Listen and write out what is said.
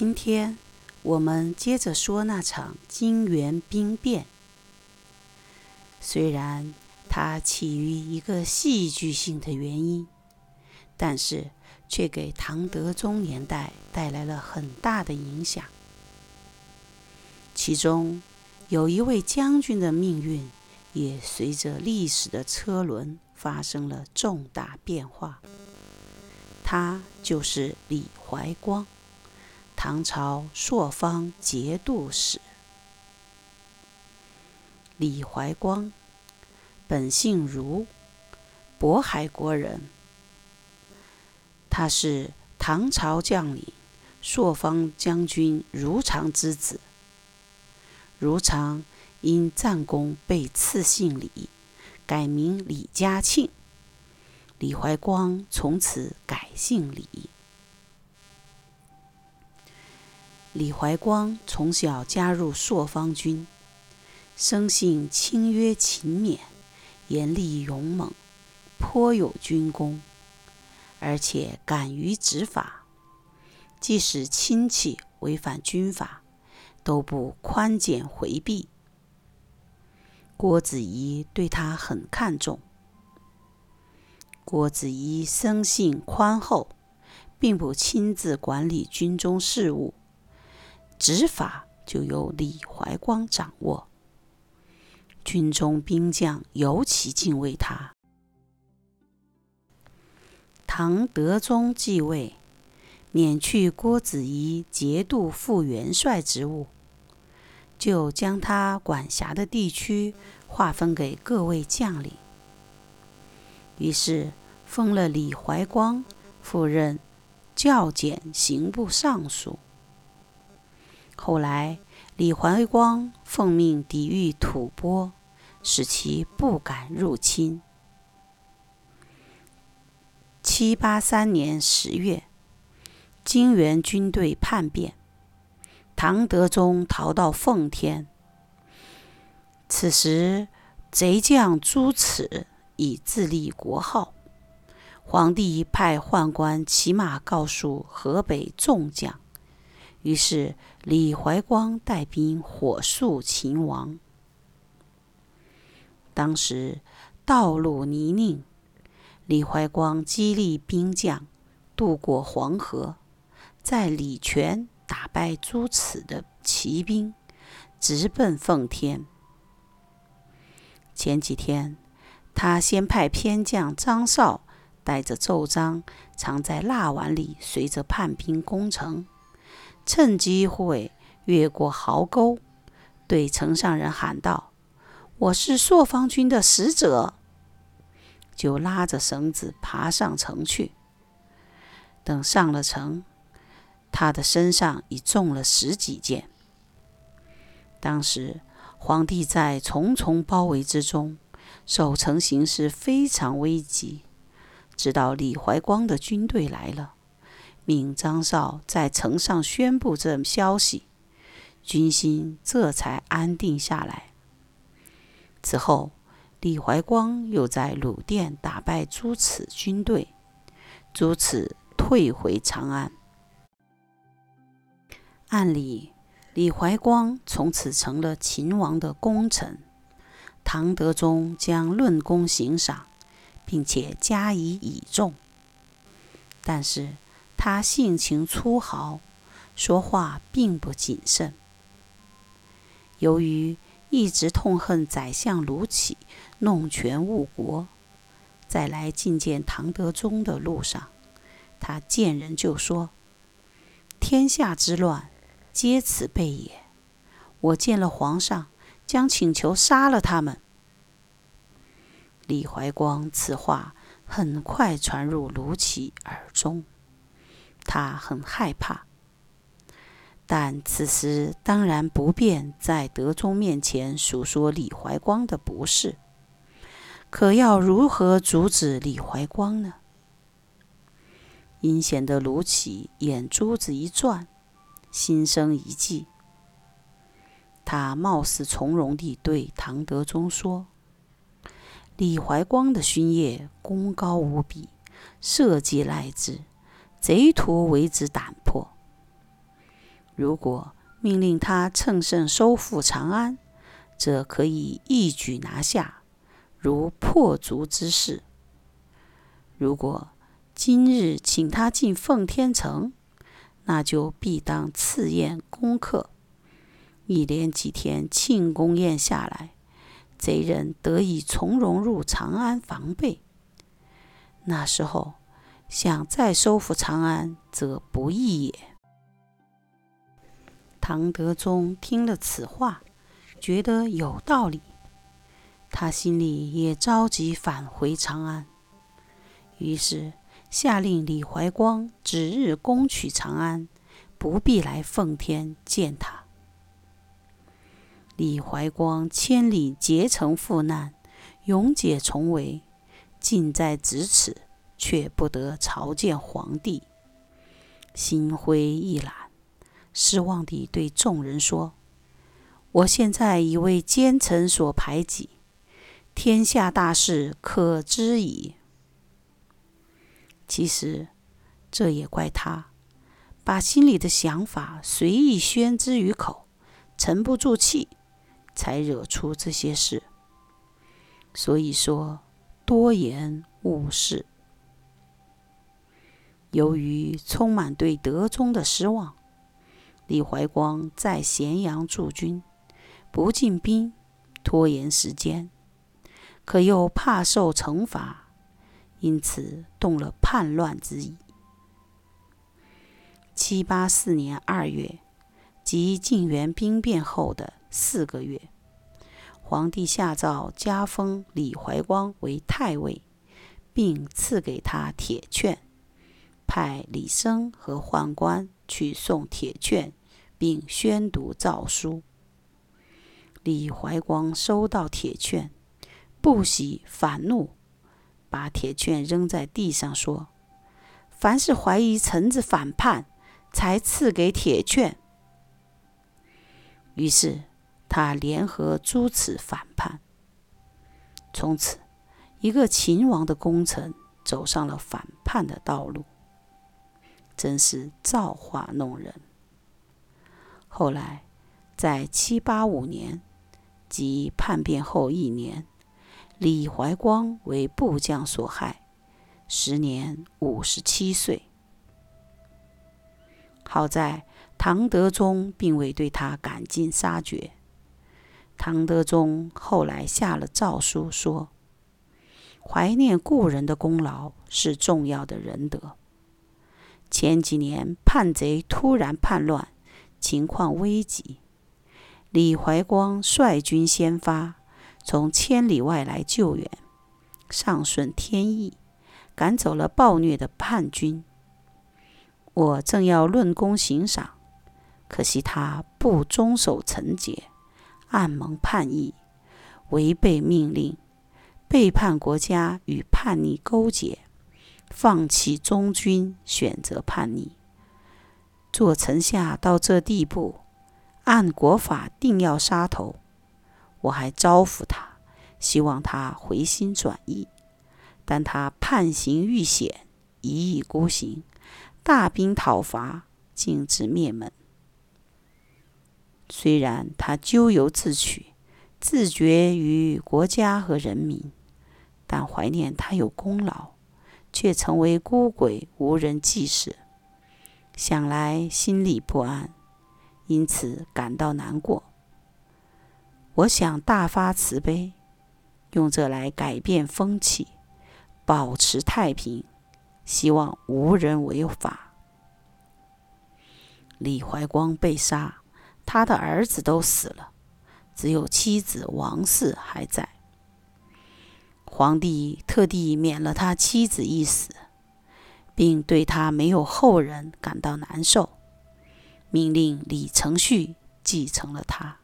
今天我们接着说那场金元兵变。虽然它起于一个戏剧性的原因，但是却给唐德宗年代带来了很大的影响。其中有一位将军的命运，也随着历史的车轮发生了重大变化。他就是李怀光，唐朝朔方节度使。李怀光，本姓茹，渤海国人。他是唐朝将领朔方将军如常之子。如常因战功被赐姓李，改名李嘉庆。李怀光从此改姓李。李怀光从小加入朔方军，生性清约勤勉、严厉勇猛，颇有军功，而且敢于执法。即使亲戚违反军法，都不宽简回避。郭子仪对他很看重。郭子仪生性宽厚，并不亲自管理军中事务，执法就由李怀光掌握。军中兵将尤其敬畏他。唐德宗继位，免去郭子仪节度副元帅职务，就将他管辖的地区划分给各位将领。于是。封了李怀光赴任校检刑部尚书。后来，李怀光奉命抵御吐蕃，使其不敢入侵。七八三年十月，金元军队叛变，唐德宗逃到奉天。此时，贼将朱此已自立国号。皇帝派宦官骑马告诉河北众将，于是李怀光带兵火速擒王。当时道路泥泞，李怀光激励兵将渡过黄河，在礼泉打败朱此的骑兵，直奔奉天。前几天，他先派偏将张绍。带着奏章藏在蜡碗里，随着叛兵攻城，趁机会越过壕沟，对城上人喊道：“我是朔方军的使者。”就拉着绳子爬上城去。等上了城，他的身上已中了十几箭。当时皇帝在重重包围之中，守城形势非常危急。直到李怀光的军队来了，命张绍在城上宣布这消息，军心这才安定下来。此后，李怀光又在鲁甸打败朱此军队，朱此退回长安。按理，李怀光从此成了秦王的功臣，唐德宗将论功行赏。并且加以倚重，但是他性情粗豪，说话并不谨慎。由于一直痛恨宰相卢杞弄权误国，在来觐见唐德宗的路上，他见人就说：“天下之乱，皆此辈也。我见了皇上，将请求杀了他们。”李怀光此话很快传入卢杞耳中，他很害怕，但此时当然不便在德宗面前诉说李怀光的不是。可要如何阻止李怀光呢？阴险的卢杞眼珠子一转，心生一计。他貌似从容地对唐德宗说。李怀光的勋业功高无比，社稷赖之，贼徒为之胆破。如果命令他乘胜收复长安，则可以一举拿下，如破竹之势；如果今日请他进奉天城，那就必当赐宴攻克。一连几天庆功宴下来，贼人得以从容入长安防备。那时候想再收复长安，则不易也。唐德宗听了此话，觉得有道理，他心里也着急返回长安，于是下令李怀光指日攻取长安，不必来奉天见他。李怀光千里结成赴难，勇解重围，近在咫尺，却不得朝见皇帝，心灰意懒，失望地对众人说：“我现在已为奸臣所排挤，天下大势可知矣。”其实，这也怪他，把心里的想法随意宣之于口，沉不住气。才惹出这些事，所以说多言误事。由于充满对德宗的失望，李怀光在咸阳驻军，不进兵，拖延时间，可又怕受惩罚，因此动了叛乱之意。七八四年二月，即晋元兵变后的。四个月，皇帝下诏加封李怀光为太尉，并赐给他铁券，派李生和宦官去送铁券，并宣读诏书。李怀光收到铁券，不喜反怒，把铁券扔在地上，说：“凡是怀疑臣子反叛，才赐给铁券。”于是。他联合诸此反叛，从此，一个秦王的功臣走上了反叛的道路，真是造化弄人。后来，在七八五年，即叛变后一年，李怀光为部将所害，时年五十七岁。好在唐德宗并未对他赶尽杀绝。唐德宗后来下了诏书，说：“怀念故人的功劳是重要的仁德。前几年叛贼突然叛乱，情况危急，李怀光率军先发，从千里外来救援，上顺天意，赶走了暴虐的叛军。我正要论功行赏，可惜他不遵守臣节。”暗蒙叛逆，违背命令，背叛国家，与叛逆勾结，放弃忠君，选择叛逆。做臣下到这地步，按国法定要杀头。我还招抚他，希望他回心转意，但他叛行愈险，一意孤行，大兵讨伐，竟至灭门。虽然他咎由自取，自绝于国家和人民，但怀念他有功劳，却成为孤鬼，无人祭祀，想来心里不安，因此感到难过。我想大发慈悲，用这来改变风气，保持太平，希望无人违法。李怀光被杀。他的儿子都死了，只有妻子王氏还在。皇帝特地免了他妻子一死，并对他没有后人感到难受，命令李承旭继承了他。